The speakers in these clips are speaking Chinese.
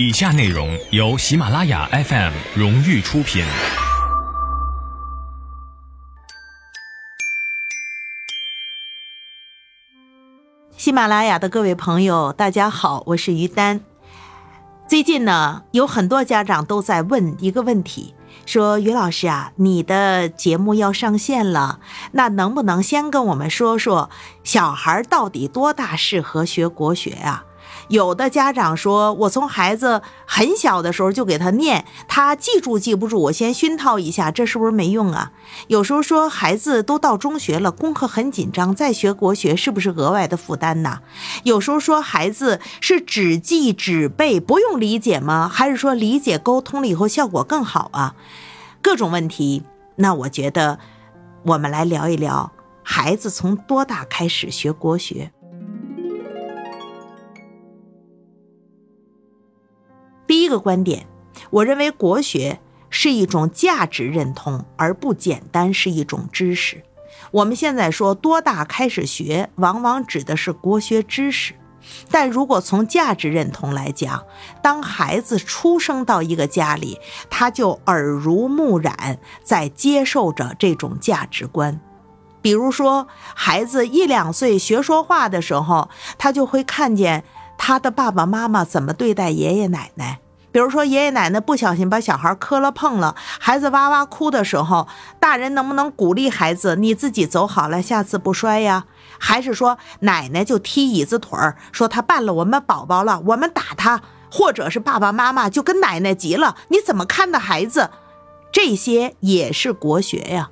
以下内容由喜马拉雅 FM 荣誉出品。喜马拉雅的各位朋友，大家好，我是于丹。最近呢，有很多家长都在问一个问题，说于老师啊，你的节目要上线了，那能不能先跟我们说说，小孩到底多大适合学国学呀？有的家长说，我从孩子很小的时候就给他念，他记住记不住，我先熏陶一下，这是不是没用啊？有时候说孩子都到中学了，功课很紧张，再学国学是不是额外的负担呢？有时候说孩子是只记只背，不用理解吗？还是说理解沟通了以后效果更好啊？各种问题，那我觉得我们来聊一聊，孩子从多大开始学国学？一个观点，我认为国学是一种价值认同，而不简单是一种知识。我们现在说多大开始学，往往指的是国学知识。但如果从价值认同来讲，当孩子出生到一个家里，他就耳濡目染，在接受着这种价值观。比如说，孩子一两岁学说话的时候，他就会看见。他的爸爸妈妈怎么对待爷爷奶奶？比如说，爷爷奶奶不小心把小孩磕了碰了，孩子哇哇哭的时候，大人能不能鼓励孩子？你自己走好了，下次不摔呀？还是说，奶奶就踢椅子腿儿，说他绊了我们宝宝了，我们打他？或者是爸爸妈妈就跟奶奶急了，你怎么看的孩子？这些也是国学呀。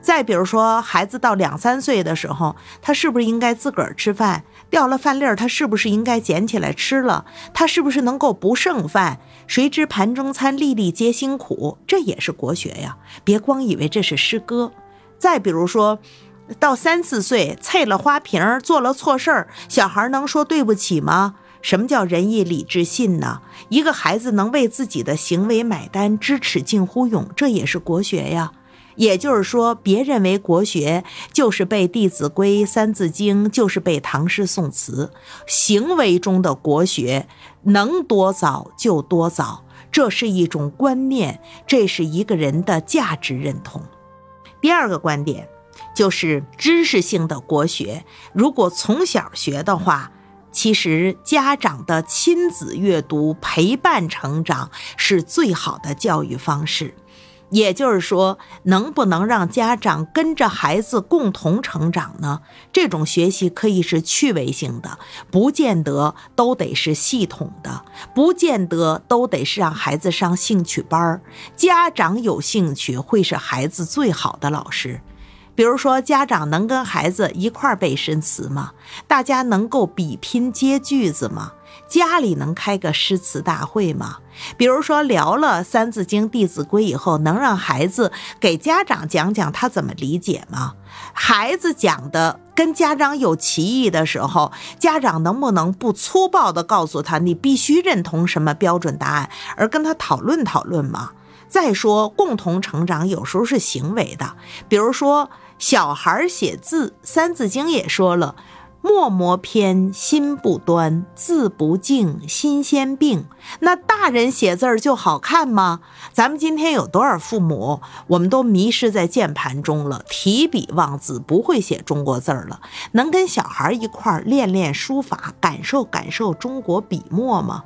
再比如说，孩子到两三岁的时候，他是不是应该自个儿吃饭？掉了饭粒儿，他是不是应该捡起来吃了？他是不是能够不剩饭？谁知盘中餐，粒粒皆辛苦，这也是国学呀！别光以为这是诗歌。再比如说，到三四岁，碎了花瓶，做了错事儿，小孩能说对不起吗？什么叫仁义礼智信呢？一个孩子能为自己的行为买单，知耻近乎勇，这也是国学呀。也就是说，别认为国学就是背《弟子规》《三字经》，就是背唐诗宋词。行为中的国学，能多早就多早，这是一种观念，这是一个人的价值认同。第二个观点就是知识性的国学，如果从小学的话，其实家长的亲子阅读陪伴成长是最好的教育方式。也就是说，能不能让家长跟着孩子共同成长呢？这种学习可以是趣味性的，不见得都得是系统的，不见得都得是让孩子上兴趣班儿。家长有兴趣会是孩子最好的老师。比如说，家长能跟孩子一块儿背诗词吗？大家能够比拼接句子吗？家里能开个诗词大会吗？比如说聊了《三字经》《弟子规》以后，能让孩子给家长讲讲他怎么理解吗？孩子讲的跟家长有歧义的时候，家长能不能不粗暴的告诉他你必须认同什么标准答案，而跟他讨论讨论吗？再说共同成长有时候是行为的，比如说小孩写字，《三字经》也说了。墨磨偏，心不端；字不净，心先病。那大人写字儿就好看吗？咱们今天有多少父母，我们都迷失在键盘中了，提笔忘字，不会写中国字儿了。能跟小孩一块儿练练书法，感受感受中国笔墨吗？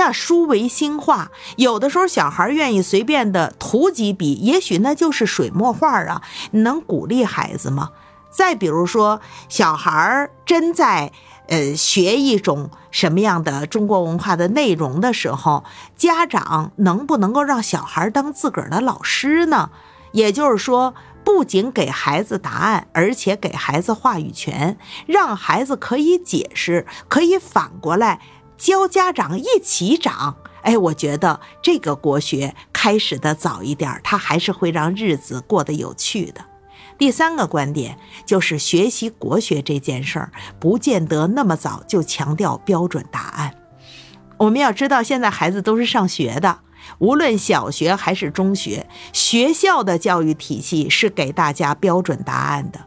那书为心画，有的时候小孩愿意随便的涂几笔，也许那就是水墨画啊。你能鼓励孩子吗？再比如说，小孩真在呃学一种什么样的中国文化的内容的时候，家长能不能够让小孩当自个儿的老师呢？也就是说，不仅给孩子答案，而且给孩子话语权，让孩子可以解释，可以反过来教家长一起长。哎，我觉得这个国学开始的早一点，它还是会让日子过得有趣的。第三个观点就是学习国学这件事儿，不见得那么早就强调标准答案。我们要知道，现在孩子都是上学的，无论小学还是中学，学校的教育体系是给大家标准答案的，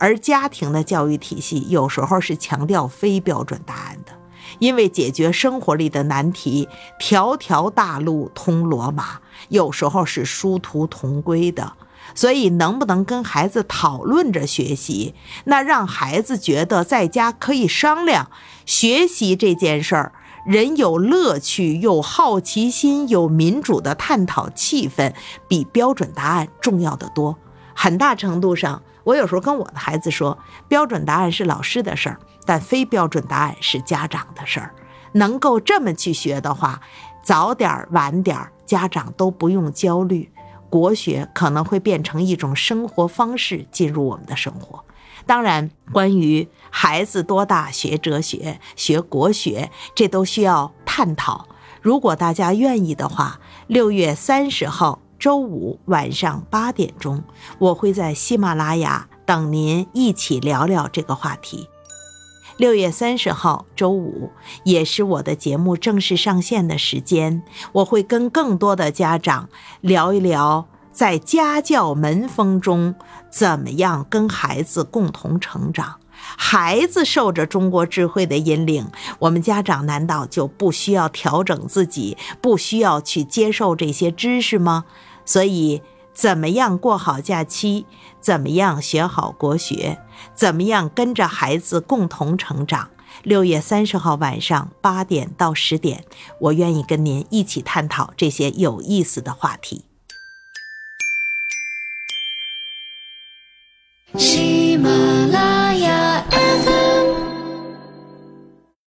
而家庭的教育体系有时候是强调非标准答案的。因为解决生活里的难题，条条大路通罗马，有时候是殊途同归的。所以，能不能跟孩子讨论着学习？那让孩子觉得在家可以商量学习这件事儿，人有乐趣、有好奇心、有民主的探讨气氛，比标准答案重要的多。很大程度上，我有时候跟我的孩子说，标准答案是老师的事儿。但非标准答案是家长的事儿，能够这么去学的话，早点儿晚点儿家长都不用焦虑。国学可能会变成一种生活方式进入我们的生活。当然，关于孩子多大学哲学、学国学，这都需要探讨。如果大家愿意的话，六月三十号周五晚上八点钟，我会在喜马拉雅等您一起聊聊这个话题。六月三十号周五，也是我的节目正式上线的时间。我会跟更多的家长聊一聊，在家教门风中，怎么样跟孩子共同成长。孩子受着中国智慧的引领，我们家长难道就不需要调整自己，不需要去接受这些知识吗？所以。怎么样过好假期？怎么样学好国学？怎么样跟着孩子共同成长？六月三十号晚上八点到十点，我愿意跟您一起探讨这些有意思的话题。